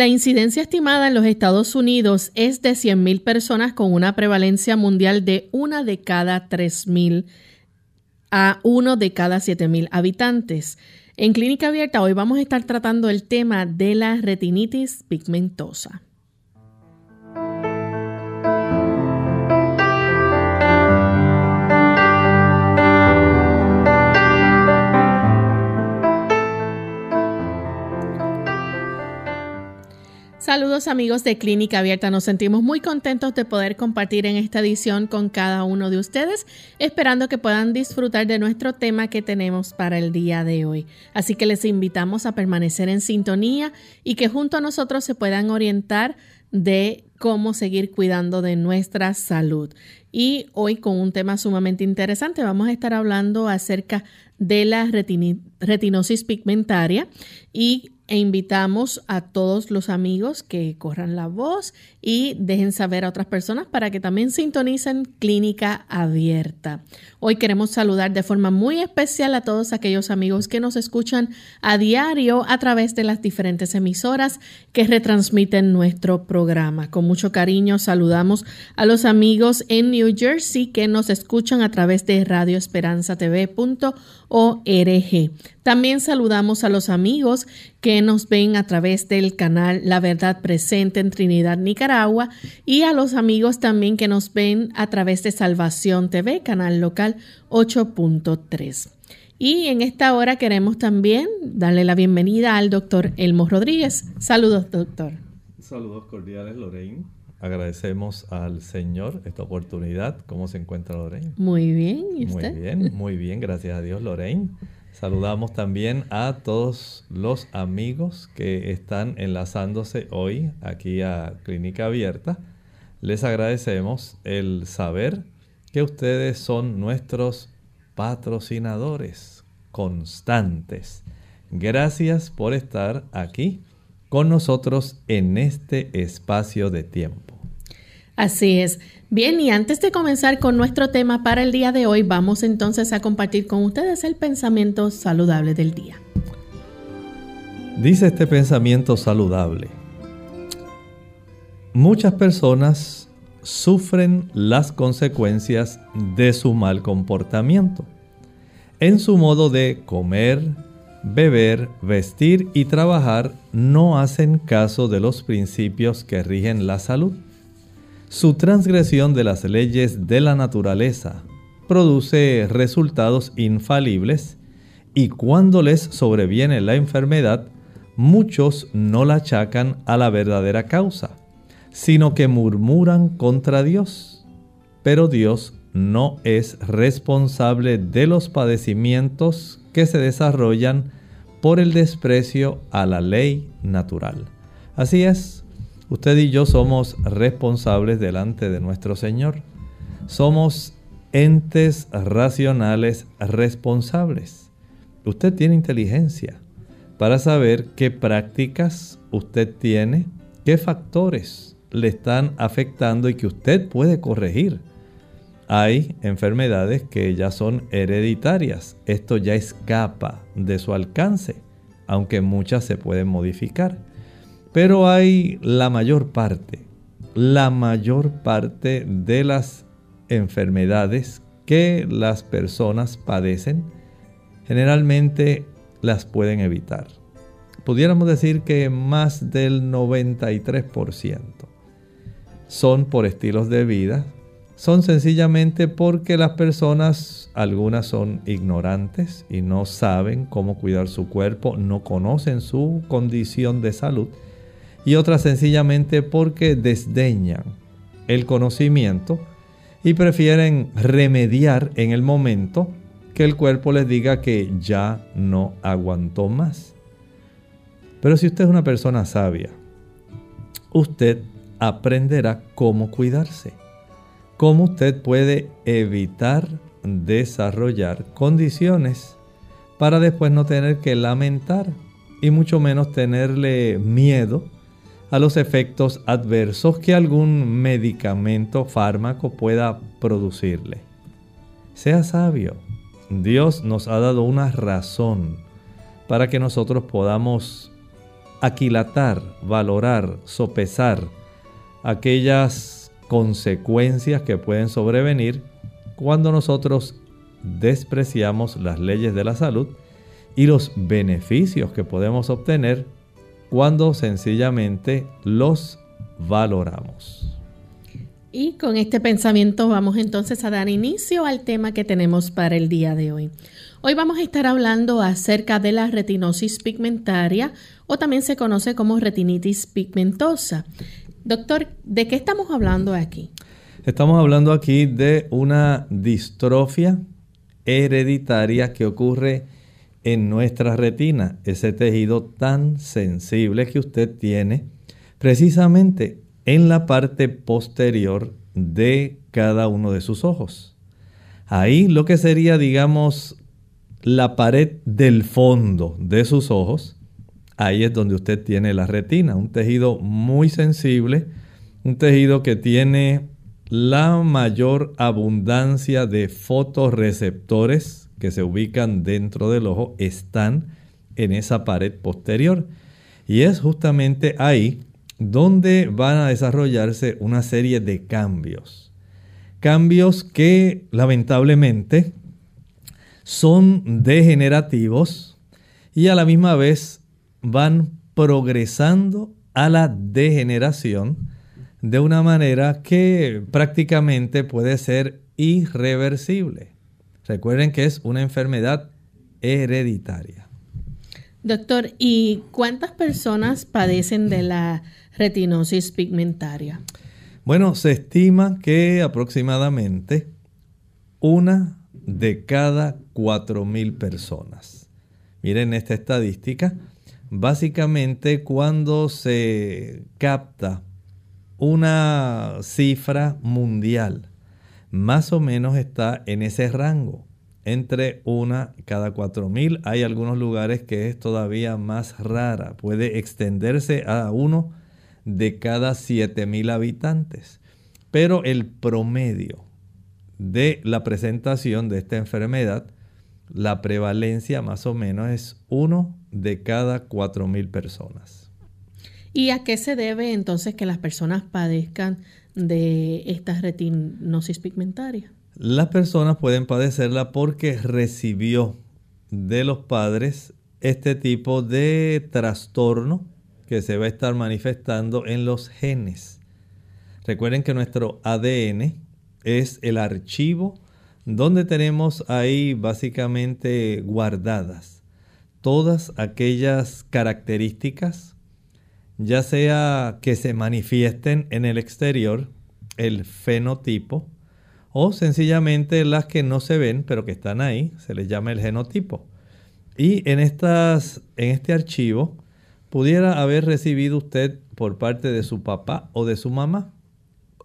La incidencia estimada en los Estados Unidos es de 100.000 personas con una prevalencia mundial de una de cada 3.000 a uno de cada 7.000 habitantes. En Clínica Abierta hoy vamos a estar tratando el tema de la retinitis pigmentosa. Saludos amigos de Clínica Abierta, nos sentimos muy contentos de poder compartir en esta edición con cada uno de ustedes, esperando que puedan disfrutar de nuestro tema que tenemos para el día de hoy. Así que les invitamos a permanecer en sintonía y que junto a nosotros se puedan orientar de cómo seguir cuidando de nuestra salud. Y hoy con un tema sumamente interesante vamos a estar hablando acerca de la retinosis pigmentaria y e invitamos a todos los amigos que corran la voz y dejen saber a otras personas para que también sintonicen Clínica Abierta. Hoy queremos saludar de forma muy especial a todos aquellos amigos que nos escuchan a diario a través de las diferentes emisoras que retransmiten nuestro programa. Con mucho cariño saludamos a los amigos en New Jersey que nos escuchan a través de radioesperanzatv.org. También saludamos a los amigos que nos ven a través del canal La Verdad Presente en Trinidad, Nicaragua, y a los amigos también que nos ven a través de Salvación TV, canal local 8.3. Y en esta hora queremos también darle la bienvenida al doctor Elmo Rodríguez. Saludos, doctor. Saludos cordiales, Lorraine. Agradecemos al Señor esta oportunidad. ¿Cómo se encuentra Lorraine? Muy bien, ¿y usted? Muy bien, muy bien, gracias a Dios, Lorraine. Saludamos también a todos los amigos que están enlazándose hoy aquí a Clínica Abierta. Les agradecemos el saber que ustedes son nuestros patrocinadores constantes. Gracias por estar aquí con nosotros en este espacio de tiempo. Así es. Bien, y antes de comenzar con nuestro tema para el día de hoy, vamos entonces a compartir con ustedes el pensamiento saludable del día. Dice este pensamiento saludable. Muchas personas sufren las consecuencias de su mal comportamiento en su modo de comer, beber, vestir y trabajar no hacen caso de los principios que rigen la salud. Su transgresión de las leyes de la naturaleza produce resultados infalibles y cuando les sobreviene la enfermedad, muchos no la achacan a la verdadera causa, sino que murmuran contra Dios. Pero Dios no es responsable de los padecimientos que se desarrollan por el desprecio a la ley natural. Así es, Usted y yo somos responsables delante de nuestro Señor. Somos entes racionales responsables. Usted tiene inteligencia para saber qué prácticas usted tiene, qué factores le están afectando y que usted puede corregir. Hay enfermedades que ya son hereditarias. Esto ya escapa de su alcance, aunque muchas se pueden modificar. Pero hay la mayor parte, la mayor parte de las enfermedades que las personas padecen, generalmente las pueden evitar. Pudiéramos decir que más del 93% son por estilos de vida, son sencillamente porque las personas, algunas son ignorantes y no saben cómo cuidar su cuerpo, no conocen su condición de salud, y otras sencillamente porque desdeñan el conocimiento y prefieren remediar en el momento que el cuerpo les diga que ya no aguantó más. Pero si usted es una persona sabia, usted aprenderá cómo cuidarse, cómo usted puede evitar desarrollar condiciones para después no tener que lamentar y mucho menos tenerle miedo a los efectos adversos que algún medicamento, fármaco pueda producirle. Sea sabio. Dios nos ha dado una razón para que nosotros podamos aquilatar, valorar, sopesar aquellas consecuencias que pueden sobrevenir cuando nosotros despreciamos las leyes de la salud y los beneficios que podemos obtener cuando sencillamente los valoramos. Y con este pensamiento vamos entonces a dar inicio al tema que tenemos para el día de hoy. Hoy vamos a estar hablando acerca de la retinosis pigmentaria o también se conoce como retinitis pigmentosa. Doctor, ¿de qué estamos hablando aquí? Estamos hablando aquí de una distrofia hereditaria que ocurre en nuestra retina, ese tejido tan sensible que usted tiene precisamente en la parte posterior de cada uno de sus ojos. Ahí lo que sería, digamos, la pared del fondo de sus ojos, ahí es donde usted tiene la retina, un tejido muy sensible, un tejido que tiene la mayor abundancia de fotorreceptores que se ubican dentro del ojo están en esa pared posterior. Y es justamente ahí donde van a desarrollarse una serie de cambios. Cambios que lamentablemente son degenerativos y a la misma vez van progresando a la degeneración de una manera que prácticamente puede ser irreversible. Recuerden que es una enfermedad hereditaria. Doctor, ¿y cuántas personas padecen de la retinosis pigmentaria? Bueno, se estima que aproximadamente una de cada mil personas. Miren esta estadística. Básicamente cuando se capta una cifra mundial más o menos está en ese rango, entre una cada cuatro mil. Hay algunos lugares que es todavía más rara, puede extenderse a uno de cada siete mil habitantes. Pero el promedio de la presentación de esta enfermedad, la prevalencia más o menos es uno de cada cuatro mil personas. ¿Y a qué se debe entonces que las personas padezcan de esta retinosis pigmentaria? Las personas pueden padecerla porque recibió de los padres este tipo de trastorno que se va a estar manifestando en los genes. Recuerden que nuestro ADN es el archivo donde tenemos ahí básicamente guardadas todas aquellas características ya sea que se manifiesten en el exterior, el fenotipo, o sencillamente las que no se ven, pero que están ahí, se les llama el genotipo. Y en, estas, en este archivo pudiera haber recibido usted por parte de su papá o de su mamá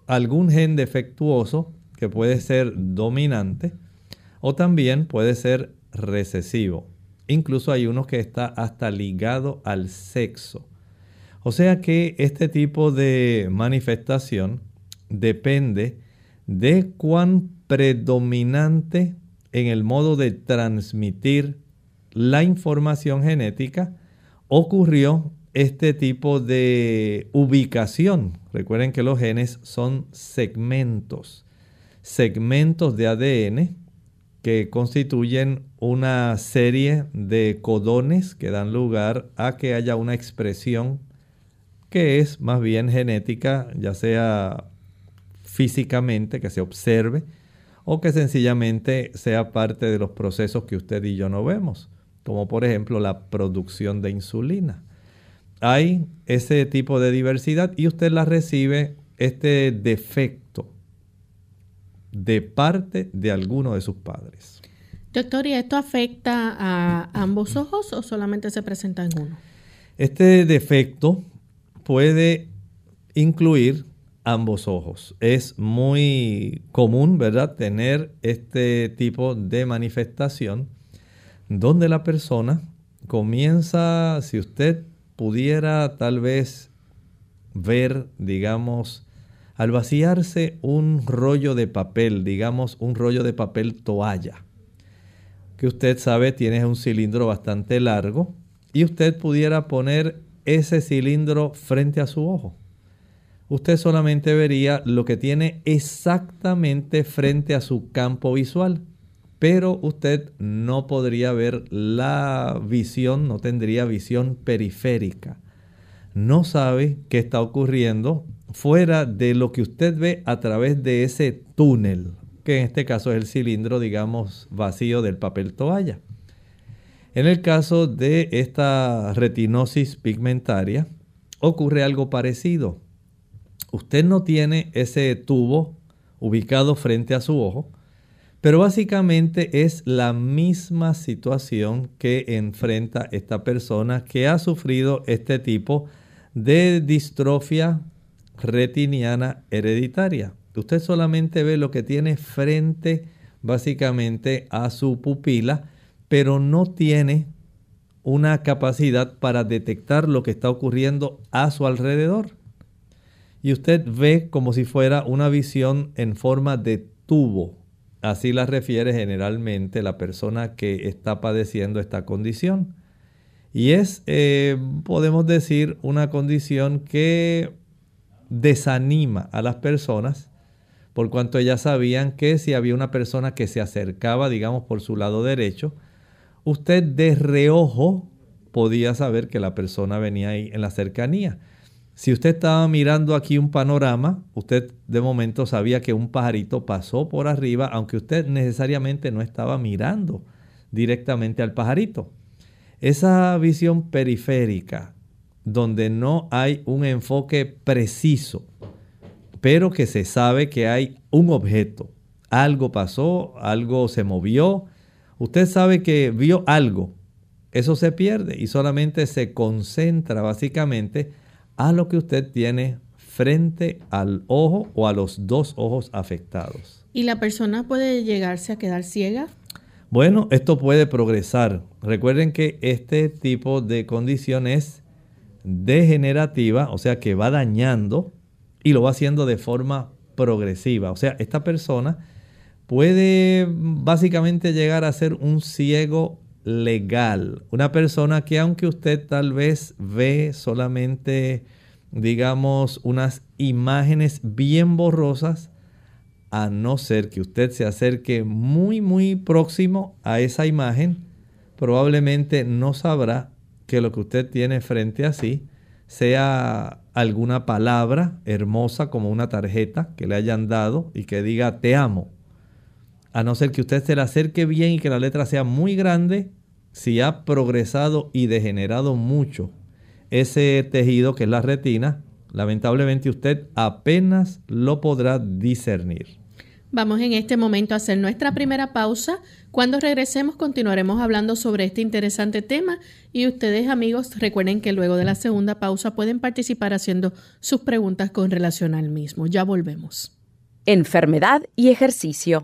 algún gen defectuoso que puede ser dominante o también puede ser recesivo. Incluso hay uno que está hasta ligado al sexo. O sea que este tipo de manifestación depende de cuán predominante en el modo de transmitir la información genética ocurrió este tipo de ubicación. Recuerden que los genes son segmentos, segmentos de ADN que constituyen una serie de codones que dan lugar a que haya una expresión que es más bien genética, ya sea físicamente, que se observe, o que sencillamente sea parte de los procesos que usted y yo no vemos, como por ejemplo la producción de insulina. Hay ese tipo de diversidad y usted la recibe este defecto de parte de alguno de sus padres. Doctor, ¿y esto afecta a ambos ojos o solamente se presenta en uno? Este defecto puede incluir ambos ojos. Es muy común, ¿verdad?, tener este tipo de manifestación donde la persona comienza, si usted pudiera tal vez ver, digamos, al vaciarse un rollo de papel, digamos un rollo de papel toalla, que usted sabe tiene un cilindro bastante largo, y usted pudiera poner ese cilindro frente a su ojo usted solamente vería lo que tiene exactamente frente a su campo visual, pero usted no podría ver la visión, no tendría visión periférica. No sabe qué está ocurriendo fuera de lo que usted ve a través de ese túnel, que en este caso es el cilindro, digamos, vacío del papel toalla. En el caso de esta retinosis pigmentaria, ocurre algo parecido usted no tiene ese tubo ubicado frente a su ojo, pero básicamente es la misma situación que enfrenta esta persona que ha sufrido este tipo de distrofia retiniana hereditaria. Usted solamente ve lo que tiene frente básicamente a su pupila, pero no tiene una capacidad para detectar lo que está ocurriendo a su alrededor y usted ve como si fuera una visión en forma de tubo. Así la refiere generalmente la persona que está padeciendo esta condición. Y es, eh, podemos decir, una condición que desanima a las personas, por cuanto ellas sabían que si había una persona que se acercaba, digamos, por su lado derecho, usted de reojo podía saber que la persona venía ahí en la cercanía. Si usted estaba mirando aquí un panorama, usted de momento sabía que un pajarito pasó por arriba, aunque usted necesariamente no estaba mirando directamente al pajarito. Esa visión periférica, donde no hay un enfoque preciso, pero que se sabe que hay un objeto, algo pasó, algo se movió, usted sabe que vio algo, eso se pierde y solamente se concentra básicamente a lo que usted tiene frente al ojo o a los dos ojos afectados. ¿Y la persona puede llegarse a quedar ciega? Bueno, esto puede progresar. Recuerden que este tipo de condición es degenerativa, o sea que va dañando y lo va haciendo de forma progresiva. O sea, esta persona puede básicamente llegar a ser un ciego legal. Una persona que aunque usted tal vez ve solamente, digamos, unas imágenes bien borrosas, a no ser que usted se acerque muy, muy próximo a esa imagen, probablemente no sabrá que lo que usted tiene frente a sí sea alguna palabra hermosa como una tarjeta que le hayan dado y que diga te amo a no ser que usted se le acerque bien y que la letra sea muy grande, si ha progresado y degenerado mucho ese tejido que es la retina, lamentablemente usted apenas lo podrá discernir. Vamos en este momento a hacer nuestra primera pausa. Cuando regresemos continuaremos hablando sobre este interesante tema y ustedes amigos recuerden que luego de la segunda pausa pueden participar haciendo sus preguntas con relación al mismo. Ya volvemos. Enfermedad y ejercicio.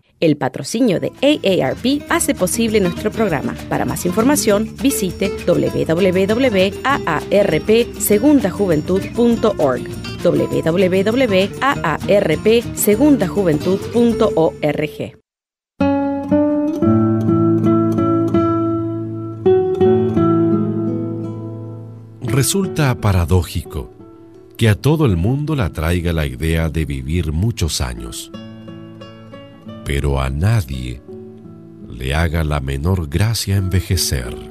El patrocinio de AARP hace posible nuestro programa. Para más información, visite www.aarpsegundajuventud.org www.aarpsegundajuventud.org Resulta paradójico que a todo el mundo le atraiga la idea de vivir muchos años pero a nadie le haga la menor gracia envejecer.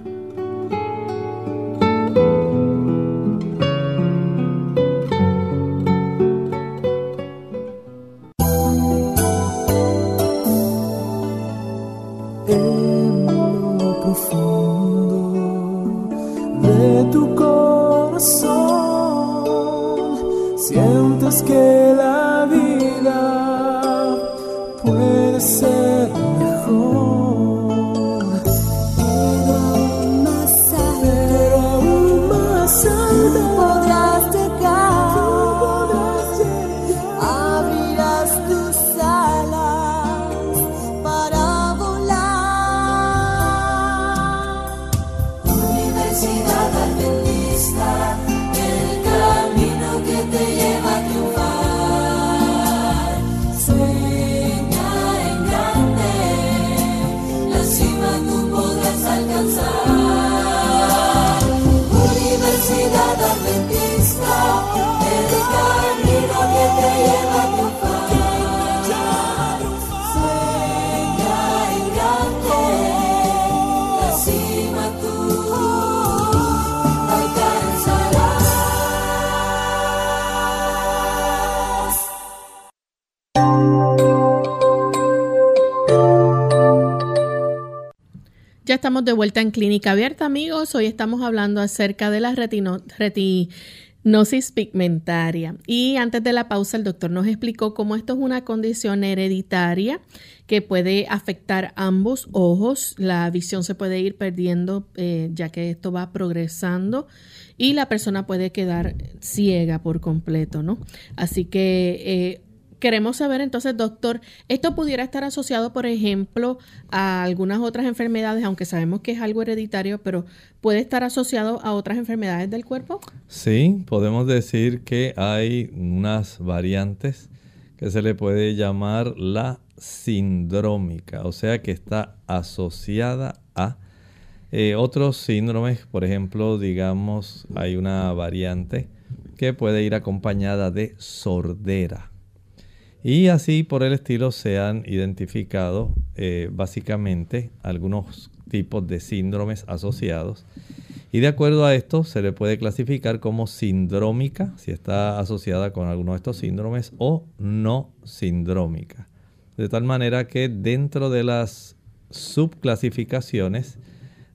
Estamos de vuelta en Clínica Abierta, amigos. Hoy estamos hablando acerca de la retinosis pigmentaria. Y antes de la pausa, el doctor nos explicó cómo esto es una condición hereditaria que puede afectar ambos ojos. La visión se puede ir perdiendo eh, ya que esto va progresando y la persona puede quedar ciega por completo, ¿no? Así que eh, Queremos saber entonces, doctor, ¿esto pudiera estar asociado, por ejemplo, a algunas otras enfermedades, aunque sabemos que es algo hereditario, pero puede estar asociado a otras enfermedades del cuerpo? Sí, podemos decir que hay unas variantes que se le puede llamar la sindrómica, o sea que está asociada a eh, otros síndromes, por ejemplo, digamos, hay una variante que puede ir acompañada de sordera. Y así por el estilo se han identificado eh, básicamente algunos tipos de síndromes asociados. Y de acuerdo a esto se le puede clasificar como sindrómica, si está asociada con alguno de estos síndromes, o no sindrómica. De tal manera que dentro de las subclasificaciones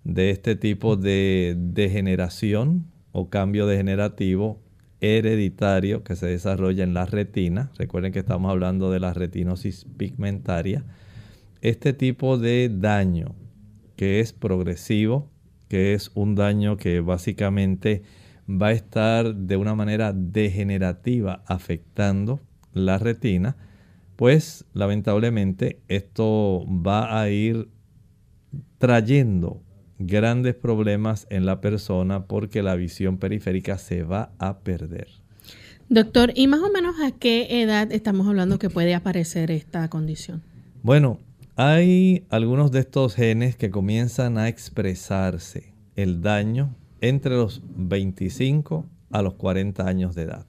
de este tipo de degeneración o cambio degenerativo hereditario que se desarrolla en la retina. Recuerden que estamos hablando de la retinosis pigmentaria. Este tipo de daño que es progresivo, que es un daño que básicamente va a estar de una manera degenerativa afectando la retina, pues lamentablemente esto va a ir trayendo grandes problemas en la persona porque la visión periférica se va a perder. Doctor, ¿y más o menos a qué edad estamos hablando que puede aparecer esta condición? Bueno, hay algunos de estos genes que comienzan a expresarse el daño entre los 25 a los 40 años de edad.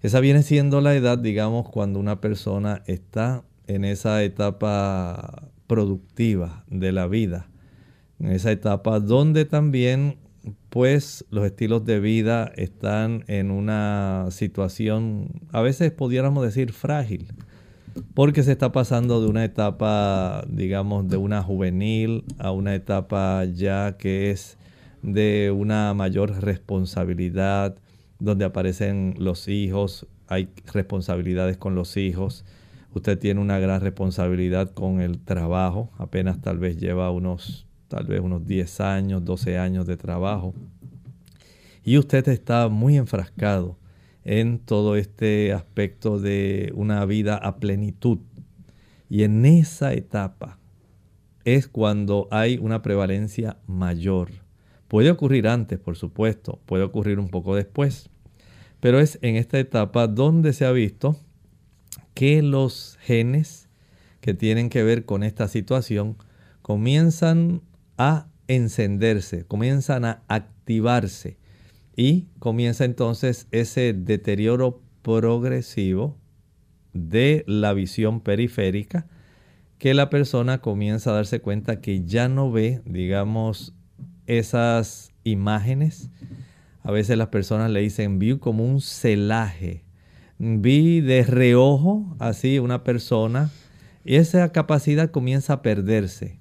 Esa viene siendo la edad, digamos, cuando una persona está en esa etapa productiva de la vida, en esa etapa donde también pues los estilos de vida están en una situación, a veces pudiéramos decir frágil, porque se está pasando de una etapa, digamos, de una juvenil a una etapa ya que es de una mayor responsabilidad, donde aparecen los hijos, hay responsabilidades con los hijos, usted tiene una gran responsabilidad con el trabajo, apenas tal vez lleva unos, tal vez unos 10 años, 12 años de trabajo, y usted está muy enfrascado en todo este aspecto de una vida a plenitud. Y en esa etapa es cuando hay una prevalencia mayor. Puede ocurrir antes, por supuesto, puede ocurrir un poco después, pero es en esta etapa donde se ha visto que los genes que tienen que ver con esta situación comienzan a encenderse, comienzan a activarse y comienza entonces ese deterioro progresivo de la visión periférica que la persona comienza a darse cuenta que ya no ve, digamos, esas imágenes. A veces las personas le dicen, vi como un celaje, vi de reojo así una persona y esa capacidad comienza a perderse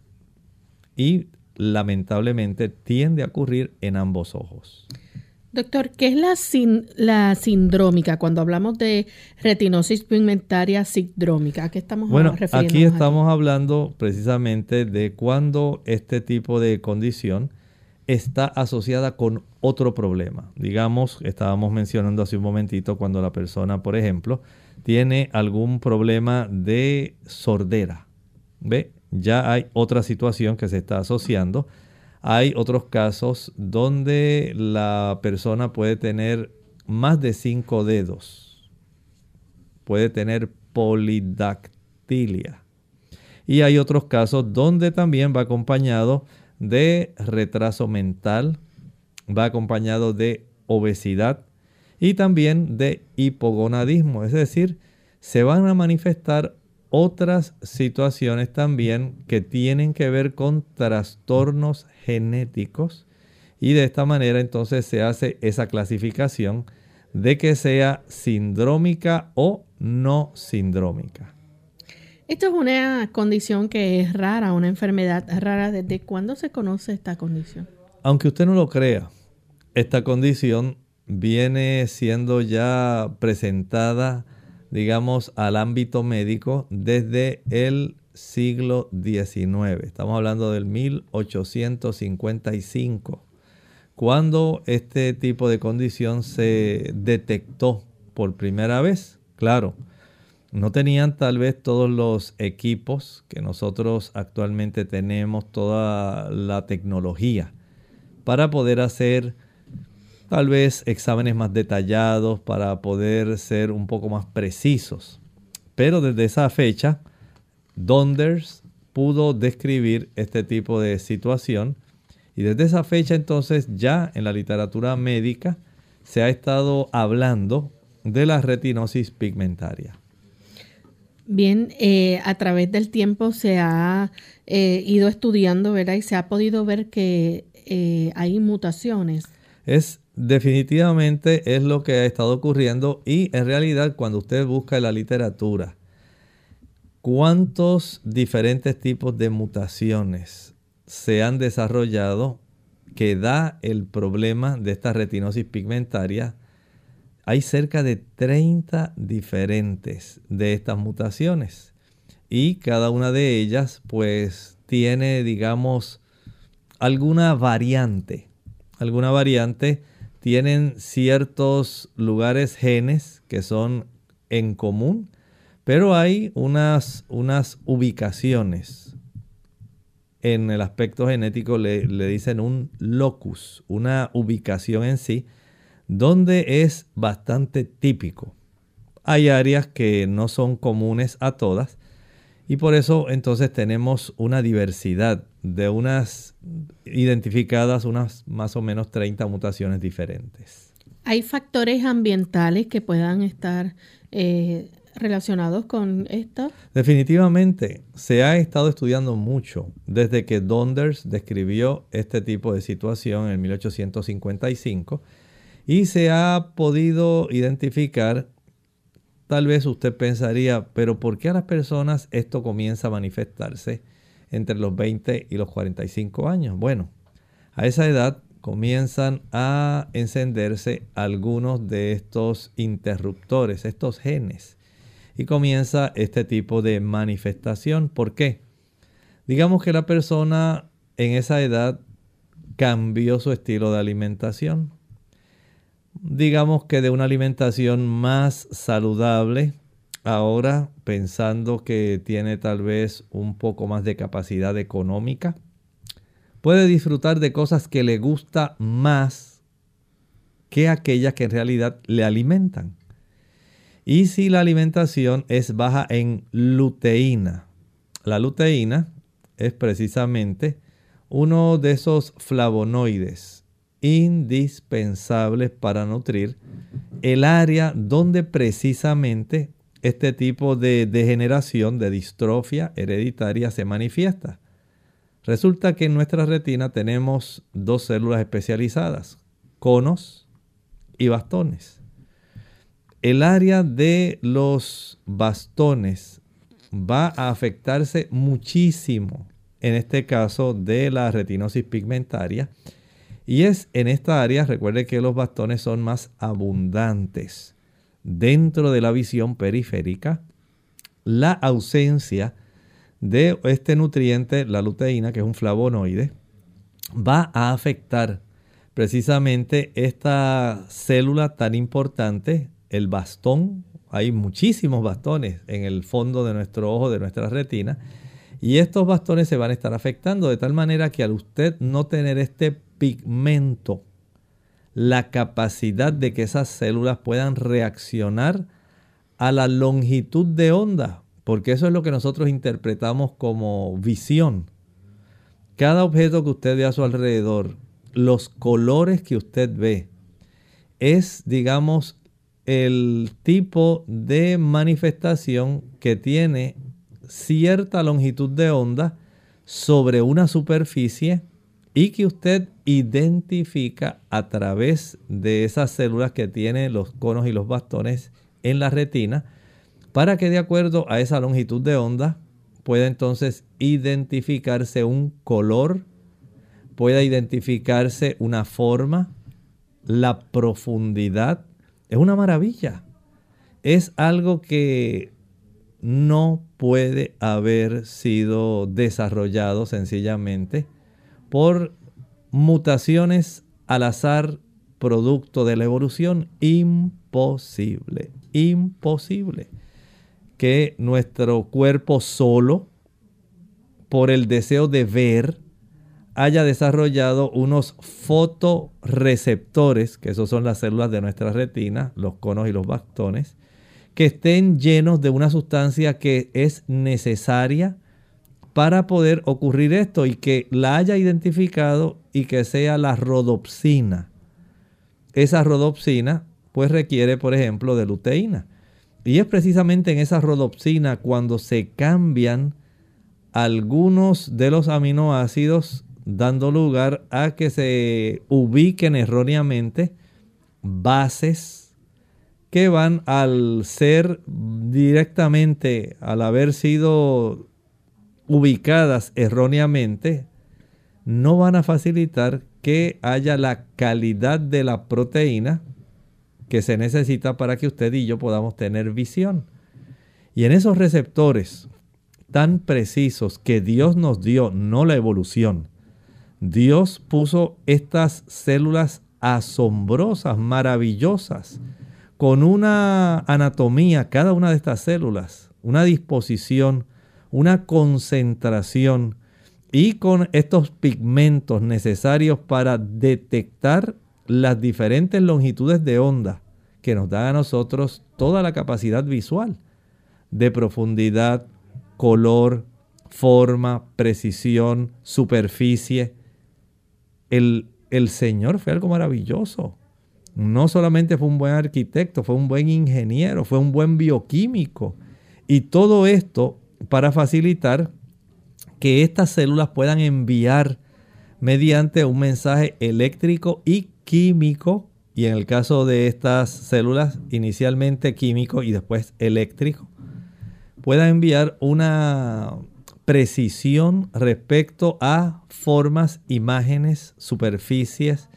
y lamentablemente tiende a ocurrir en ambos ojos. Doctor, ¿qué es la, la sindrómica? Cuando hablamos de retinosis pigmentaria sindrómica, ¿a qué estamos bueno, Aquí estamos hablando precisamente de cuando este tipo de condición está asociada con otro problema. Digamos, estábamos mencionando hace un momentito cuando la persona, por ejemplo, tiene algún problema de sordera. ¿Ve? Ya hay otra situación que se está asociando. Hay otros casos donde la persona puede tener más de cinco dedos, puede tener polidactilia. Y hay otros casos donde también va acompañado de retraso mental, va acompañado de obesidad y también de hipogonadismo, es decir, se van a manifestar otras situaciones también que tienen que ver con trastornos genéticos y de esta manera entonces se hace esa clasificación de que sea sindrómica o no sindrómica. Esto es una condición que es rara, una enfermedad rara. ¿Desde cuándo se conoce esta condición? Aunque usted no lo crea, esta condición viene siendo ya presentada digamos, al ámbito médico desde el siglo XIX. Estamos hablando del 1855, cuando este tipo de condición se detectó por primera vez. Claro, no tenían tal vez todos los equipos que nosotros actualmente tenemos, toda la tecnología para poder hacer tal vez exámenes más detallados para poder ser un poco más precisos. Pero desde esa fecha, Donders pudo describir este tipo de situación y desde esa fecha entonces ya en la literatura médica se ha estado hablando de la retinosis pigmentaria. Bien, eh, a través del tiempo se ha eh, ido estudiando, ¿verdad? Y se ha podido ver que eh, hay mutaciones. Es definitivamente es lo que ha estado ocurriendo y en realidad cuando usted busca en la literatura cuántos diferentes tipos de mutaciones se han desarrollado que da el problema de esta retinosis pigmentaria, hay cerca de 30 diferentes de estas mutaciones y cada una de ellas pues tiene digamos alguna variante, alguna variante tienen ciertos lugares genes que son en común, pero hay unas, unas ubicaciones en el aspecto genético le, le dicen un locus, una ubicación en sí, donde es bastante típico. Hay áreas que no son comunes a todas y por eso entonces tenemos una diversidad de unas identificadas, unas más o menos 30 mutaciones diferentes. ¿Hay factores ambientales que puedan estar eh, relacionados con esto? Definitivamente, se ha estado estudiando mucho desde que Donders describió este tipo de situación en 1855 y se ha podido identificar, tal vez usted pensaría, pero ¿por qué a las personas esto comienza a manifestarse entre los 20 y los 45 años? Bueno, a esa edad comienzan a encenderse algunos de estos interruptores, estos genes y comienza este tipo de manifestación. ¿Por qué? Digamos que la persona en esa edad cambió su estilo de alimentación. Digamos que de una alimentación más saludable, ahora pensando que tiene tal vez un poco más de capacidad económica, puede disfrutar de cosas que le gusta más que aquellas que en realidad le alimentan. Y si la alimentación es baja en luteína, la luteína es precisamente uno de esos flavonoides indispensables para nutrir el área donde precisamente este tipo de degeneración, de distrofia hereditaria se manifiesta. Resulta que en nuestra retina tenemos dos células especializadas, conos y bastones el área de los bastones va a afectarse muchísimo, en este caso de la retinosis pigmentaria. Y es en esta área, recuerde que los bastones son más abundantes. Dentro de la visión periférica, la ausencia de este nutriente, la luteína, que es un flavonoide, va a afectar precisamente esta célula tan importante el bastón, hay muchísimos bastones en el fondo de nuestro ojo, de nuestra retina, y estos bastones se van a estar afectando de tal manera que al usted no tener este pigmento, la capacidad de que esas células puedan reaccionar a la longitud de onda, porque eso es lo que nosotros interpretamos como visión. Cada objeto que usted ve a su alrededor, los colores que usted ve, es, digamos, el tipo de manifestación que tiene cierta longitud de onda sobre una superficie y que usted identifica a través de esas células que tienen los conos y los bastones en la retina para que de acuerdo a esa longitud de onda pueda entonces identificarse un color, pueda identificarse una forma, la profundidad es una maravilla. Es algo que no puede haber sido desarrollado sencillamente por mutaciones al azar producto de la evolución. Imposible, imposible que nuestro cuerpo solo, por el deseo de ver, haya desarrollado unos fotoreceptores, que esos son las células de nuestra retina, los conos y los bastones, que estén llenos de una sustancia que es necesaria para poder ocurrir esto y que la haya identificado y que sea la rodopsina. Esa rodopsina pues requiere, por ejemplo, de luteína. Y es precisamente en esa rodopsina cuando se cambian algunos de los aminoácidos dando lugar a que se ubiquen erróneamente bases que van al ser directamente, al haber sido ubicadas erróneamente, no van a facilitar que haya la calidad de la proteína que se necesita para que usted y yo podamos tener visión. Y en esos receptores tan precisos que Dios nos dio, no la evolución, Dios puso estas células asombrosas, maravillosas, con una anatomía, cada una de estas células, una disposición, una concentración y con estos pigmentos necesarios para detectar las diferentes longitudes de onda que nos dan a nosotros toda la capacidad visual de profundidad, color, forma, precisión, superficie. El, el Señor fue algo maravilloso. No solamente fue un buen arquitecto, fue un buen ingeniero, fue un buen bioquímico. Y todo esto para facilitar que estas células puedan enviar mediante un mensaje eléctrico y químico, y en el caso de estas células, inicialmente químico y después eléctrico, puedan enviar una precisión respecto a formas, imágenes, superficies,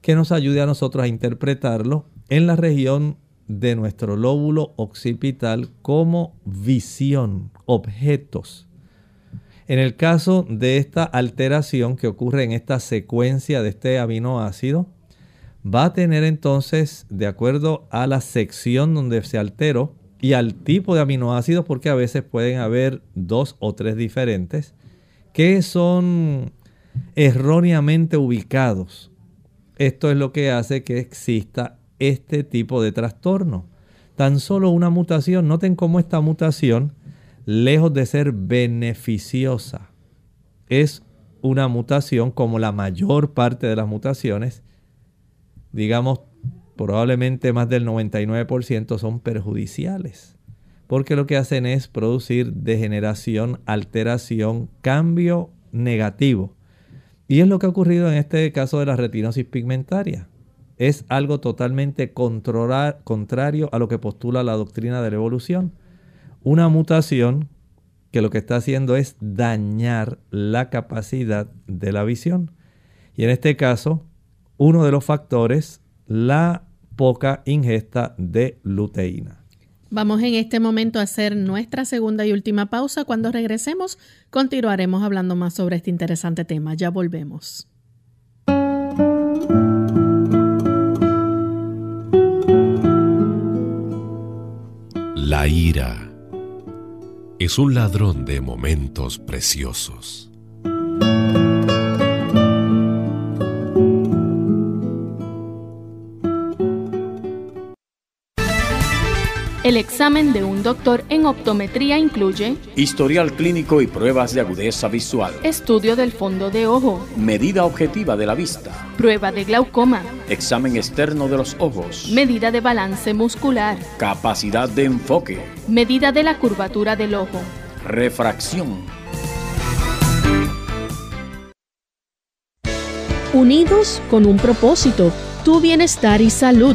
que nos ayude a nosotros a interpretarlo en la región de nuestro lóbulo occipital como visión, objetos. En el caso de esta alteración que ocurre en esta secuencia de este aminoácido, va a tener entonces, de acuerdo a la sección donde se alteró y al tipo de aminoácidos, porque a veces pueden haber dos o tres diferentes, que son erróneamente ubicados. Esto es lo que hace que exista este tipo de trastorno. Tan solo una mutación, noten cómo esta mutación lejos de ser beneficiosa, es una mutación como la mayor parte de las mutaciones, digamos probablemente más del 99% son perjudiciales, porque lo que hacen es producir degeneración, alteración, cambio negativo. Y es lo que ha ocurrido en este caso de la retinosis pigmentaria. Es algo totalmente contrario a lo que postula la doctrina de la evolución una mutación que lo que está haciendo es dañar la capacidad de la visión. Y en este caso, uno de los factores, la poca ingesta de luteína. Vamos en este momento a hacer nuestra segunda y última pausa. Cuando regresemos, continuaremos hablando más sobre este interesante tema. Ya volvemos. La ira es un ladrón de momentos preciosos. El examen de un doctor en optometría incluye historial clínico y pruebas de agudeza visual, estudio del fondo de ojo, medida objetiva de la vista, prueba de glaucoma, examen externo de los ojos, medida de balance muscular, capacidad de enfoque, medida de la curvatura del ojo, refracción. Unidos con un propósito, tu bienestar y salud.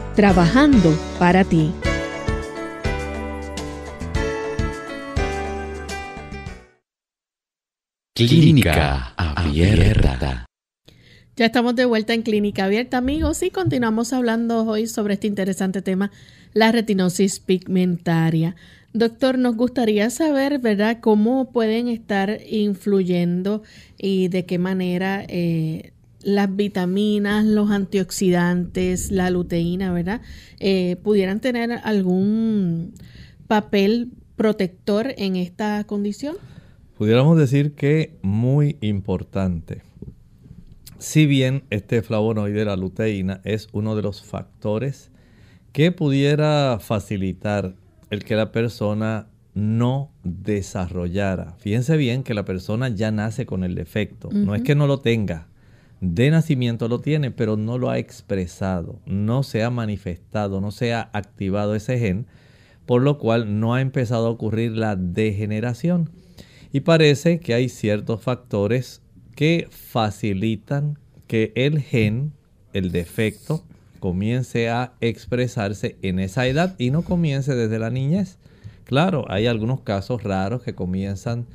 trabajando para ti. Clínica Abierta. Ya estamos de vuelta en Clínica Abierta, amigos, y continuamos hablando hoy sobre este interesante tema, la retinosis pigmentaria. Doctor, nos gustaría saber, ¿verdad?, cómo pueden estar influyendo y de qué manera eh, las vitaminas, los antioxidantes, la luteína, ¿verdad? Eh, pudieran tener algún papel protector en esta condición? Pudiéramos decir que muy importante. Si bien este flavonoide, la luteína, es uno de los factores que pudiera facilitar el que la persona no desarrollara. Fíjense bien que la persona ya nace con el defecto. No es que no lo tenga, de nacimiento lo tiene, pero no lo ha expresado, no se ha manifestado, no se ha activado ese gen, por lo cual no ha empezado a ocurrir la degeneración. Y parece que hay ciertos factores que facilitan que el gen, el defecto, comience a expresarse en esa edad y no comience desde la niñez. Claro, hay algunos casos raros que comienzan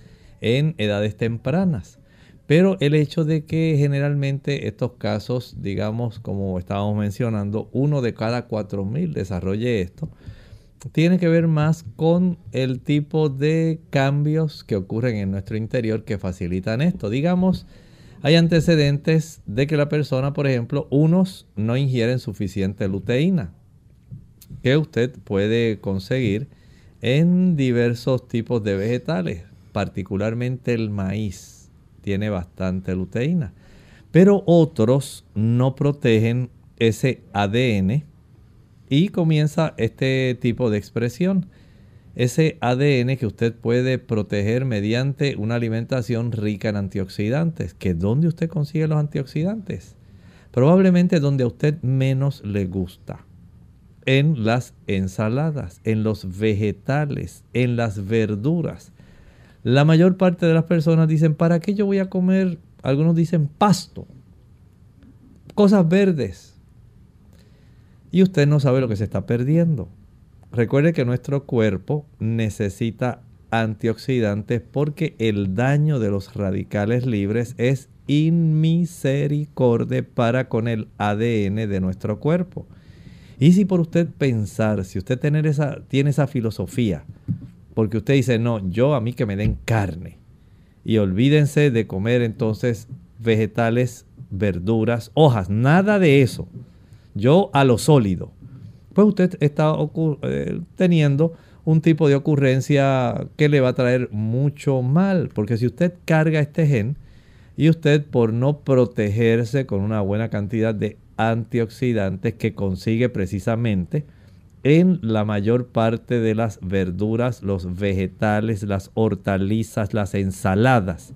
en edades tempranas, Pero el hecho de que generalmente estos casos, digamos, como estábamos mencionando, uno de cada cuatro mil desarrolle esto, tiene que ver más con el tipo de cambios que ocurren en nuestro interior que facilitan esto. Digamos, hay antecedentes de que la persona, por ejemplo, unos no ingieren suficiente luteína, que usted puede conseguir en diversos tipos de vegetales, particularmente el maíz tiene bastante luteína, pero otros no protegen ese ADN y comienza este tipo de expresión. Ese ADN que usted puede proteger mediante una alimentación rica en antioxidantes. ¿Que ¿Dónde usted consigue los antioxidantes? Probablemente donde a usted menos le gusta. En las ensaladas, en los vegetales, en las verduras. La mayor parte de las personas dicen, ¿para qué yo voy a comer? Algunos dicen pasto, cosas verdes y usted no sabe lo que se está perdiendo. Recuerde que nuestro cuerpo necesita antioxidantes porque el daño de los radicales libres es inmisericordia para con el ADN de nuestro cuerpo. Y si por usted pensar, si usted tener esa, tiene esa filosofía, porque usted dice, no, yo a mí que me den carne, y olvídense de comer entonces vegetales, verduras, hojas, nada de eso. Yo a lo sólido, pues usted está eh, teniendo un tipo de ocurrencia que le va a traer mucho mal, porque si usted carga este gen y usted por no protegerse con una buena cantidad de antioxidantes que consigue precisamente en la mayor parte de las verduras, los vegetales, las hortalizas, las ensaladas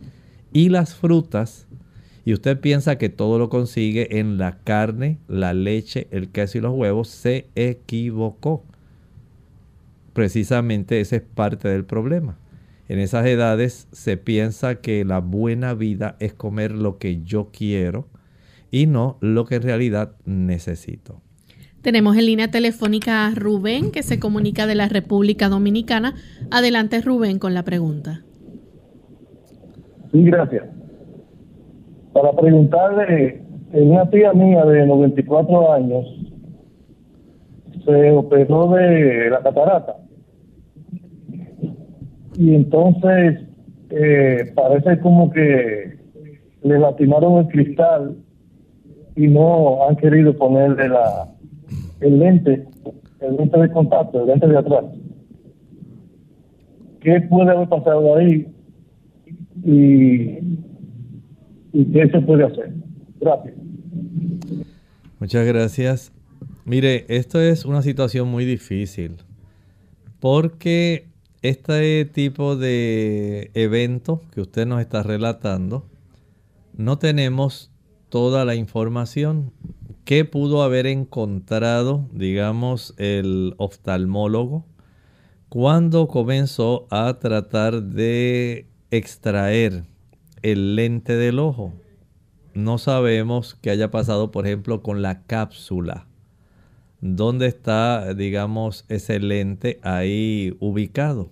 y las frutas, y usted piensa que todo lo consigue en la carne, la leche, el queso y los huevos, se equivocó. Precisamente ese es parte del problema. En esas edades se piensa que la buena vida es comer lo que yo quiero y no lo que en realidad necesito. Tenemos en línea telefónica a Rubén que se comunica de la República Dominicana. Adelante Rubén con la pregunta. Sí, gracias para preguntarle, una tía mía de 94 años se operó de la catarata. Y entonces eh, parece como que le lastimaron el cristal y no han querido ponerle la, el lente, el lente de contacto, el lente de atrás. ¿Qué puede haber pasado ahí? Y y qué se puede hacer. Gracias. Muchas gracias. Mire, esto es una situación muy difícil porque este tipo de evento que usted nos está relatando, no tenemos toda la información que pudo haber encontrado, digamos, el oftalmólogo cuando comenzó a tratar de extraer el lente del ojo. No sabemos qué haya pasado, por ejemplo, con la cápsula. ¿Dónde está, digamos, ese lente ahí ubicado?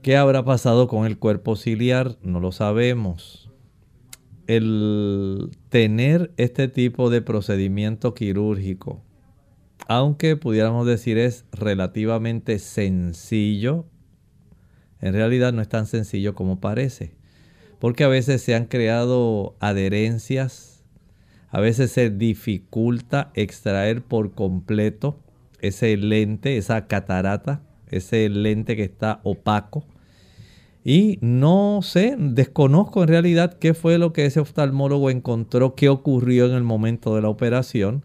¿Qué habrá pasado con el cuerpo ciliar? No lo sabemos. El tener este tipo de procedimiento quirúrgico, aunque pudiéramos decir es relativamente sencillo, en realidad no es tan sencillo como parece porque a veces se han creado adherencias, a veces se dificulta extraer por completo ese lente, esa catarata, ese lente que está opaco. Y no sé, desconozco en realidad qué fue lo que ese oftalmólogo encontró, qué ocurrió en el momento de la operación,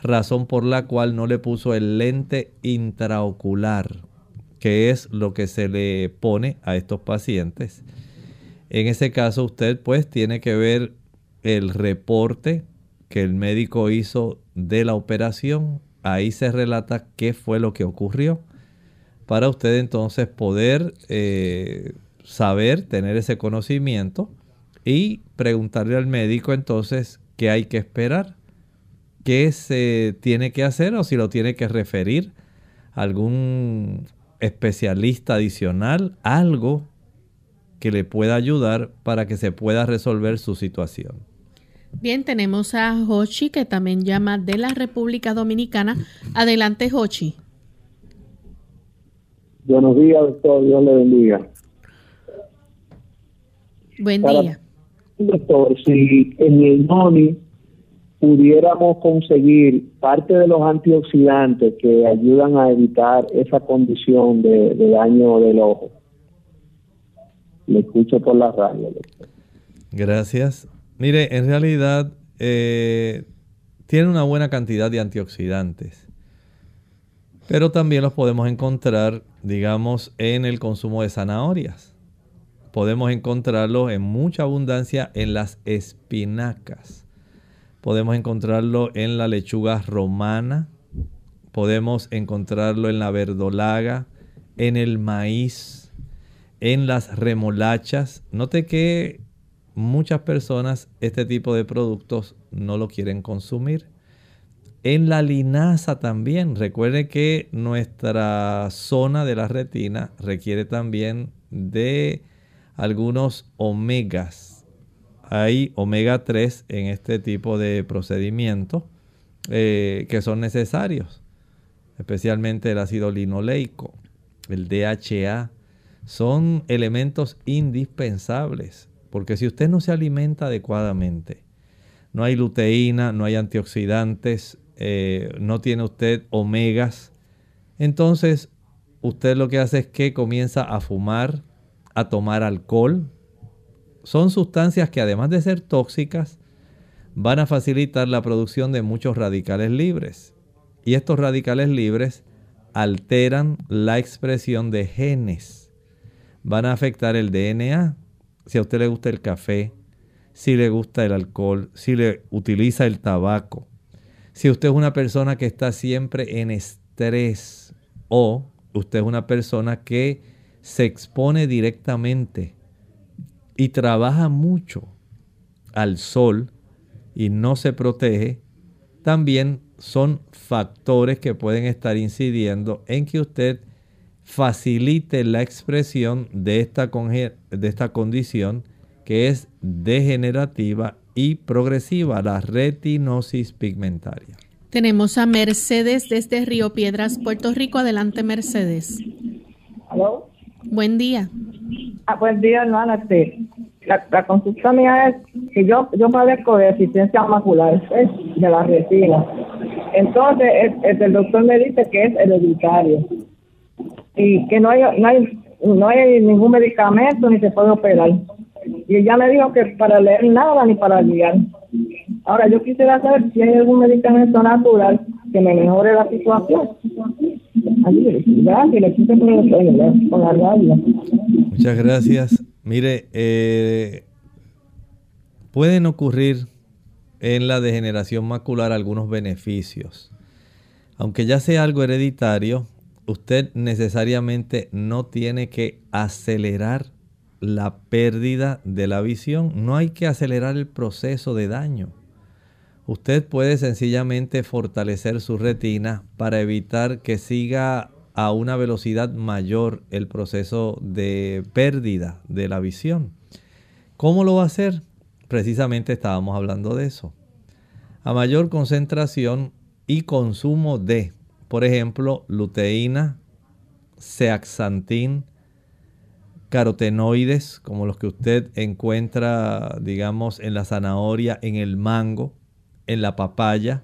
razón por la cual no le puso el lente intraocular, que es lo que se le pone a estos pacientes. En ese caso usted pues tiene que ver el reporte que el médico hizo de la operación. Ahí se relata qué fue lo que ocurrió para usted entonces poder eh, saber, tener ese conocimiento y preguntarle al médico entonces qué hay que esperar, qué se tiene que hacer o si lo tiene que referir a algún especialista adicional, algo que le pueda ayudar para que se pueda resolver su situación. Bien, tenemos a Hochi que también llama de la República Dominicana. Adelante, Hochi. Buenos días, doctor. Dios le bendiga. Buen día. Doctor, si en el NONI pudiéramos conseguir parte de los antioxidantes que ayudan a evitar esa condición de, daño del ojo. Le escucho por la radio. Gracias. Mire, en realidad eh, tiene una buena cantidad de antioxidantes, pero también los podemos encontrar, digamos, en el consumo de zanahorias. Podemos encontrarlos en mucha abundancia en las espinacas Podemos encontrarlo en la lechuga romana. Podemos encontrarlo en la verdolaga, en el maíz, en las remolachas. Note que muchas personas este tipo de productos no lo quieren consumir. En la linaza también. Recuerde que nuestra zona de la retina requiere también de algunos omegas. Hay omega 3 en este tipo de procedimientos eh, que son necesarios, especialmente el ácido linoleico, el DHA, son elementos indispensables, porque si usted no se alimenta adecuadamente, no hay luteína, no hay antioxidantes, eh, no tiene usted omegas, entonces usted lo que hace es que comienza a fumar, a tomar alcohol, son sustancias que además de ser tóxicas, van a facilitar la producción de muchos radicales libres. Y estos radicales libres alteran la expresión de genes. Van a afectar el DNA. Si a usted le gusta el café, si le gusta el alcohol, si le utiliza el tabaco, si usted es una persona que está siempre en estrés o usted es una persona que se expone directamente y trabaja mucho al sol y no se protege, también son factores que pueden estar incidiendo en que usted facilite la expresión de esta, de esta condición que es degenerativa y progresiva, la retinosis pigmentaria. Tenemos a Mercedes desde Río Piedras, Puerto Rico. Adelante, Mercedes. ¿Aló? Buen día. Ah, buen día, hermana. Este, la, consulta mía es que yo yo padezco de deficiencia macular de la retina. Entonces, el, doctor me dice que es hereditario y que no hay, no hay no hay ningún medicamento ni se puede operar. Y ella me dijo que para leer nada ni para guiar. Ahora, yo quisiera saber si hay algún medicamento natural que me mejore la situación. Muchas gracias. Mire, eh, pueden ocurrir en la degeneración macular algunos beneficios. Aunque ya sea algo hereditario, usted necesariamente no tiene que acelerar la pérdida de la visión. No hay que acelerar el proceso de daño. Usted puede sencillamente fortalecer su retina para evitar que siga a una velocidad mayor el proceso de pérdida de la visión. ¿Cómo lo va a hacer? Precisamente estábamos hablando de eso. A mayor concentración y consumo de, por ejemplo, luteína, zeaxantín, carotenoides, como los que usted encuentra, digamos, en la zanahoria, en el mango, en la papaya,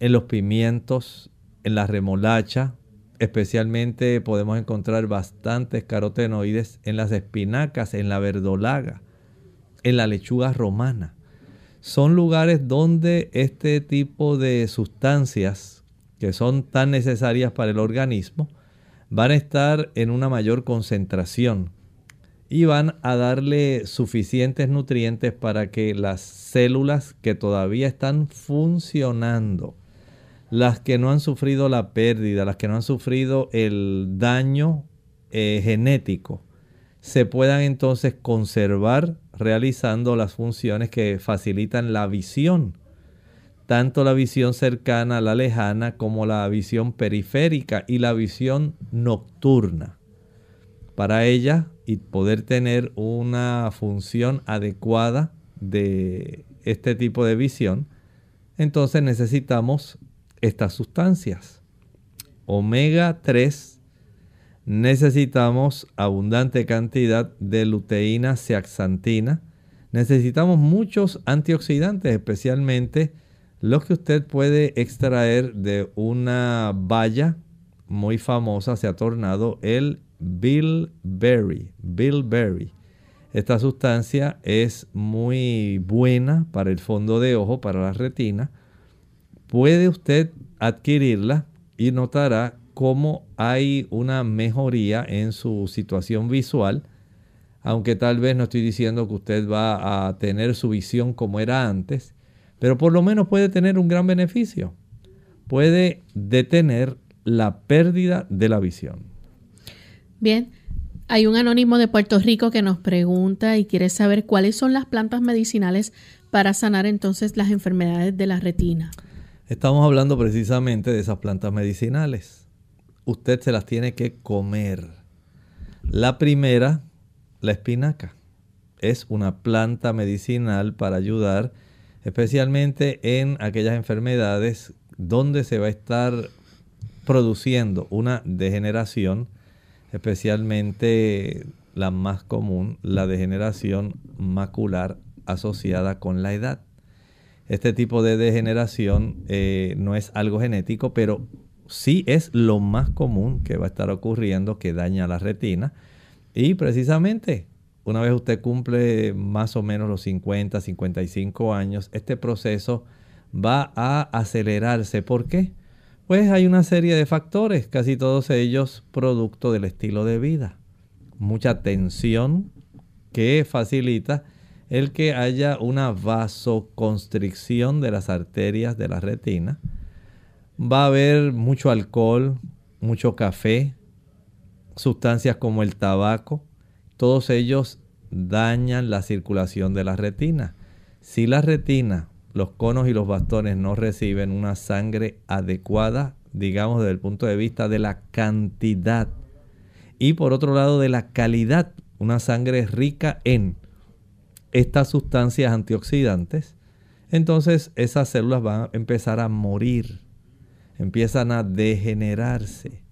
en los pimientos, en la remolacha, especialmente podemos encontrar bastantes carotenoides en las espinacas, en la verdolaga, en la lechuga romana. Son lugares donde este tipo de sustancias que son tan necesarias para el organismo van a estar en una mayor concentración y van a darle suficientes nutrientes para que las células que todavía están funcionando, las que no han sufrido la pérdida, las que no han sufrido el daño eh, genético, se puedan entonces conservar realizando las funciones que facilitan la visión, tanto la visión cercana a la lejana como la visión periférica y la visión nocturna. para ella y poder tener una función adecuada de este tipo de visión, entonces necesitamos estas sustancias. Omega 3, necesitamos abundante cantidad de luteína zeaxantina, necesitamos muchos antioxidantes, especialmente los que usted puede extraer de una valla muy famosa, se ha tornado el bilberry. Bilberry. Esta sustancia es muy buena para el fondo de ojo, para la retina. Puede usted adquirirla y notará cómo hay una mejoría en su situación visual, aunque tal vez no estoy diciendo que usted va a tener su visión como era antes, pero por lo menos puede tener un gran beneficio. Puede detener la pérdida de la visión. Bien, hay un anónimo de Puerto Rico que nos pregunta y quiere saber cuáles son las plantas medicinales para sanar entonces las enfermedades de la retina. Estamos hablando precisamente de esas plantas medicinales. Usted se las tiene que comer. La primera, la espinaca. Es una planta medicinal para ayudar especialmente en aquellas enfermedades donde se va a estar produciendo una degeneración especialmente la más común, la degeneración macular asociada con la edad. Este tipo de degeneración eh, no es algo genético, pero sí es lo más común que va a estar ocurriendo que daña la retina. Y precisamente, una vez usted cumple más o menos los 50, 55 años, este proceso va a acelerarse. ¿Por qué? Pues hay una serie de factores, casi todos ellos producto del estilo de vida. Mucha tensión que facilita el que haya una vasoconstricción de las arterias de la retina. Va a haber mucho alcohol, mucho café, sustancias como el tabaco. Todos ellos dañan la circulación de la retina. Si la retina los conos y los bastones no reciben una sangre adecuada, digamos desde el punto de vista de la cantidad y por otro lado de la calidad, una sangre rica en estas sustancias antioxidantes, entonces esas células van a empezar a morir, empiezan a degenerarse.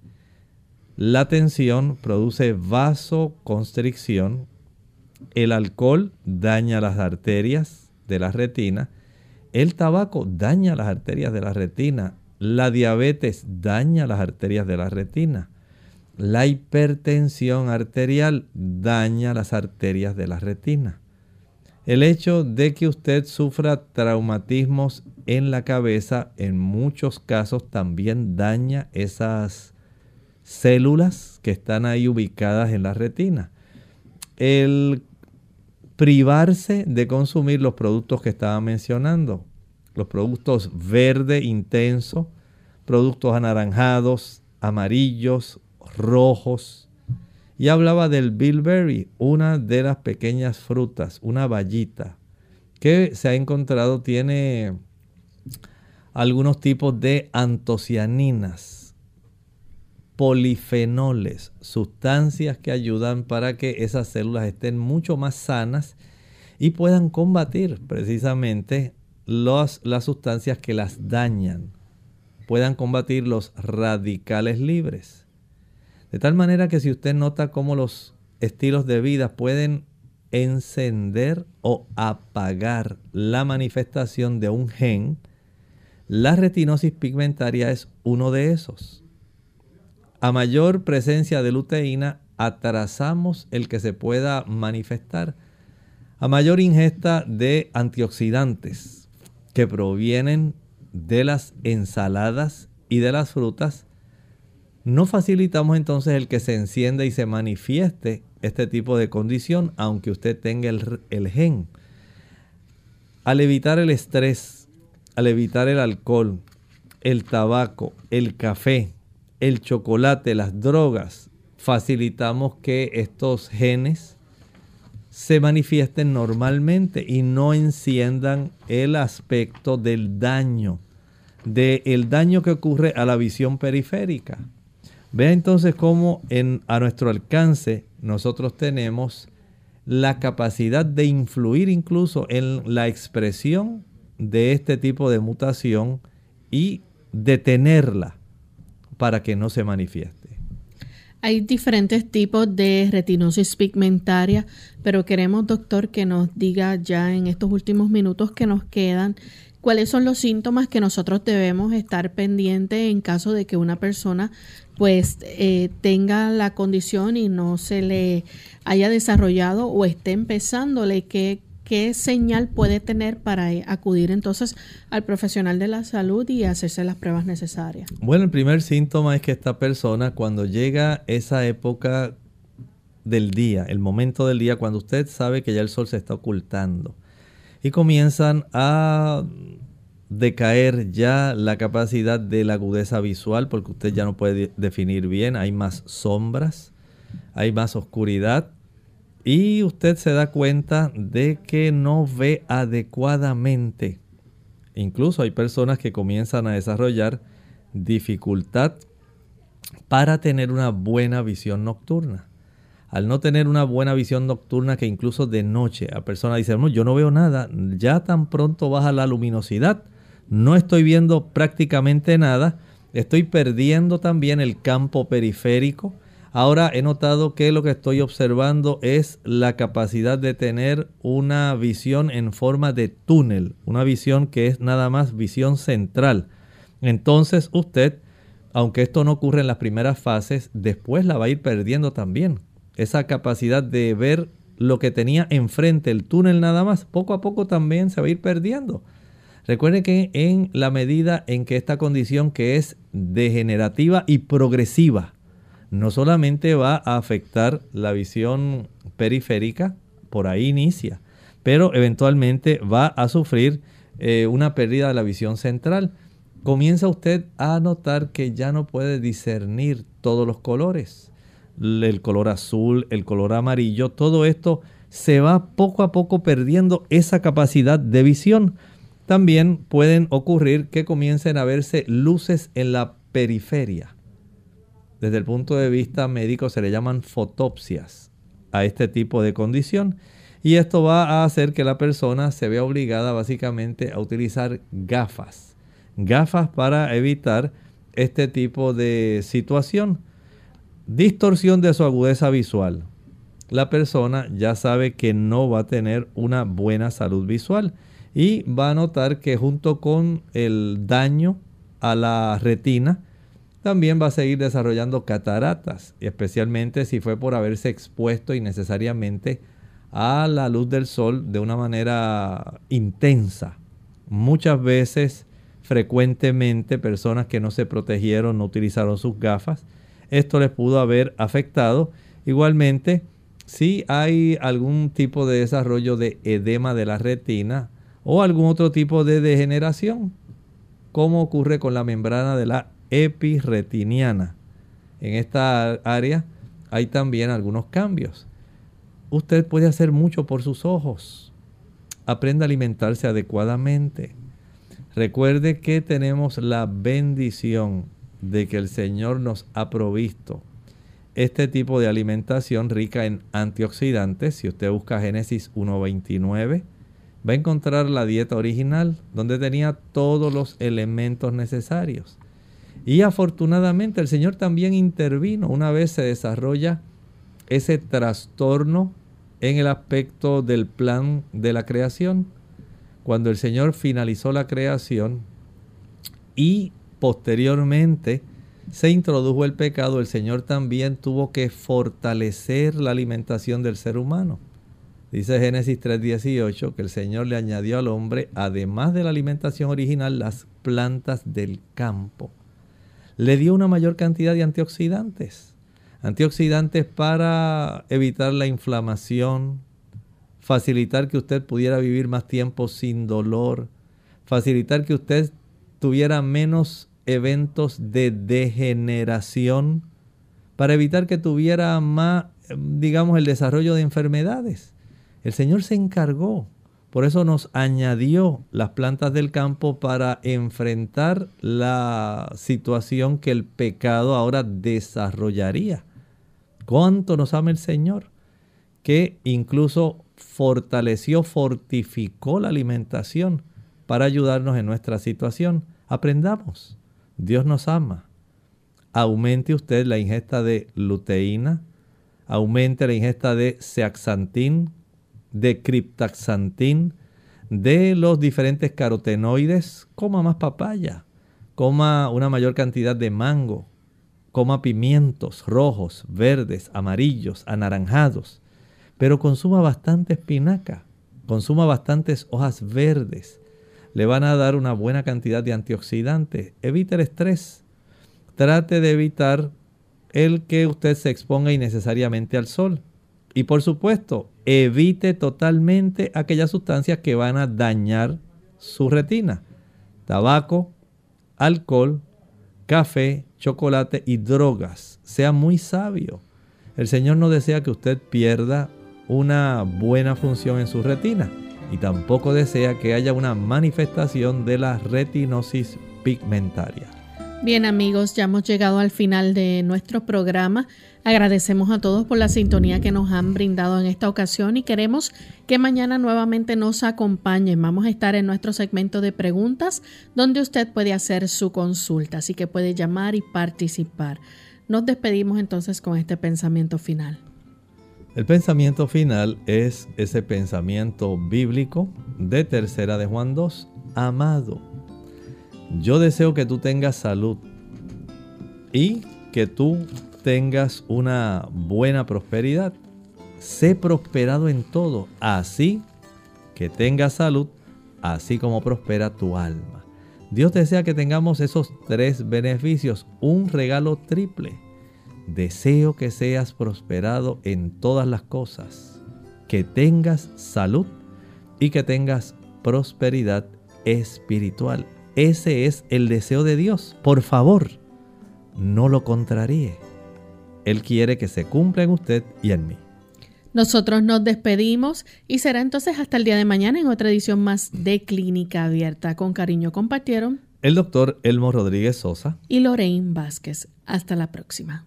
La tensión produce vasoconstricción, el alcohol daña las arterias de la retina, el tabaco daña las arterias de la retina. La diabetes daña las arterias de la retina. La hipertensión arterial daña las arterias de la retina. El hecho de que usted sufra traumatismos en la cabeza en muchos casos también daña esas células que están ahí ubicadas en la retina. El privarse de consumir los productos que estaba mencionando. Los productos verde intenso, productos anaranjados, amarillos, rojos. Y hablaba del bilberry, una de las pequeñas frutas, una vallita, que se ha encontrado tiene algunos tipos de antocianinas polifenoles, sustancias que ayudan para que esas células estén mucho más sanas y puedan combatir precisamente las sustancias que las dañan, puedan combatir los radicales libres. De tal manera que si usted nota cómo los estilos de vida pueden encender o apagar la manifestación de un gen, la retinosis pigmentaria es uno de esos a mayor presencia de luteína, atrasamos el que se pueda manifestar. A mayor ingesta de antioxidantes que provienen de las ensaladas y de las frutas, no facilitamos entonces el que se encienda y se manifieste este tipo de condición, aunque usted tenga el, el gen. Al evitar el estrés, al evitar el alcohol, el tabaco, el café, el chocolate, las drogas, facilitamos que estos genes se manifiesten normalmente y no enciendan el aspecto del daño, del daño que ocurre a la visión periférica. Vea entonces cómo a nuestro alcance nosotros tenemos la capacidad de influir incluso en la expresión de este tipo de mutación y detenerla para que no se manifieste. Hay diferentes tipos de retinosis pigmentaria, pero queremos, doctor, que nos diga ya en estos últimos minutos que nos quedan cuáles son los síntomas que nosotros debemos estar pendientes en caso de que una persona pues eh, tenga la condición y no se le haya desarrollado o esté empezándole, ¿qué, qué señal puede tener para eh, acudir entonces al profesional de la salud y hacerse las pruebas necesarias? Bueno, el primer síntoma es que esta persona cuando llega esa época del día, el momento del día, cuando usted sabe que ya el sol se está ocultando y comienzan a decaer ya la capacidad de la agudeza visual porque usted ya no puede definir bien, hay más sombras, hay más oscuridad y usted se da cuenta de que no ve adecuadamente. Incluso hay personas que comienzan a desarrollar dificultad para tener una buena visión nocturna. Al no tener una buena visión nocturna que incluso de noche a personas dicen, no, yo no veo nada, ya tan pronto baja la luminosidad, no estoy viendo prácticamente nada, estoy perdiendo también el campo periférico. Ahora he notado que lo que estoy observando es la capacidad de tener una visión en forma de túnel, una visión que es nada más visión central. Entonces usted, aunque esto no ocurre en las primeras fases, después la va a ir perdiendo también. Esa capacidad de ver lo que tenía enfrente, el túnel nada más, poco a poco también se va a ir perdiendo. Recuerde que en la medida en que esta condición que es degenerativa y progresiva, no solamente va a afectar la visión periférica, por ahí inicia, pero eventualmente va a sufrir eh, una pérdida de la visión central. Comienza usted a notar que ya no puede discernir todos los colores. El color azul, el color amarillo, todo esto se va poco a poco perdiendo esa capacidad de visión también pueden ocurrir que comiencen a verse luces en la periferia. Desde el punto de vista médico se le llaman fotopsias a este tipo de condición y esto va a hacer que la persona se vea obligada básicamente a utilizar gafas. Gafas para evitar este tipo de situación. Distorsión de su agudeza visual. La persona ya sabe que no va a tener una buena salud visual y va a notar que junto con el daño a la retina, también va a seguir desarrollando cataratas, especialmente si fue por haberse expuesto innecesariamente a la luz del sol de una manera intensa. Muchas veces, frecuentemente, personas que no se protegieron, no utilizaron sus gafas, esto les pudo haber afectado. Igualmente, si hay algún tipo de desarrollo de edema de la retina, o algún otro tipo de degeneración, como ocurre con la membrana de la epirretiniana. En esta área hay también algunos cambios. Usted puede hacer mucho por sus ojos. Aprenda a alimentarse adecuadamente. Recuerde que tenemos la bendición de que el Señor nos ha provisto este tipo de alimentación rica en antioxidantes. Si usted busca Génesis 1.29, va a encontrar la dieta original donde tenía todos los elementos necesarios. Y afortunadamente el Señor también intervino una vez se desarrolla ese trastorno en el aspecto del plan de la creación. Cuando el Señor finalizó la creación y posteriormente se introdujo el pecado, el Señor también tuvo que fortalecer la alimentación del ser humano. Dice Génesis 3:18 que el Señor le añadió al hombre, además de la alimentación original, las plantas del campo. Le dio una mayor cantidad de antioxidantes. Antioxidantes para evitar la inflamación, facilitar que usted pudiera vivir más tiempo sin dolor, facilitar que usted tuviera menos eventos de degeneración, para evitar que tuviera más, digamos, el desarrollo de enfermedades. El Señor se encargó Por eso nos añadió las plantas del campo para enfrentar la situación que el pecado ahora desarrollaría. ¿Cuánto nos ama el Señor? Que incluso fortaleció, fortificó la alimentación para ayudarnos en nuestra situación. Aprendamos. Dios nos ama. Aumente usted la ingesta de luteína, aumente la ingesta de zeaxantín, de criptaxantín, de los diferentes carotenoides, coma más papaya, coma una mayor cantidad de mango, coma pimientos rojos, verdes, amarillos, anaranjados, pero consuma bastante espinaca, consuma bastantes hojas verdes, le van a dar una buena cantidad de antioxidantes, evite el estrés, trate de evitar el que usted se exponga innecesariamente al sol. Y por supuesto, evite totalmente aquellas sustancias que van a dañar su retina. Tabaco, alcohol, café, chocolate y drogas. Sea muy sabio. El Señor no desea que usted pierda una buena función en su retina y tampoco desea que haya una manifestación de la retinosis pigmentaria. Bien amigos, ya hemos llegado al final de nuestro programa. Agradecemos a todos por la sintonía que nos han brindado en esta ocasión y queremos que mañana nuevamente nos acompañen. Vamos a estar en nuestro segmento de preguntas donde usted puede hacer su consulta, así que puede llamar y participar. Nos despedimos entonces con este pensamiento final. El pensamiento final es ese pensamiento bíblico de tercera de Juan 2. Amado, yo deseo que tú tengas salud y que tú tengas una buena prosperidad. Sé prosperado en todo, así que tengas salud, así como prospera tu alma. Dios desea que tengamos esos tres beneficios, un regalo triple. Deseo que seas prosperado en todas las cosas, que tengas salud y que tengas prosperidad espiritual. Ese es el deseo de Dios. Por favor, no lo contraríe. Él quiere que se cumpla en usted y en mí. Nosotros nos despedimos y será entonces hasta el día de mañana en otra edición más de Clínica Abierta. Con cariño compartieron el doctor Elmo Rodríguez Sosa y Lorraine Vázquez. Hasta la próxima.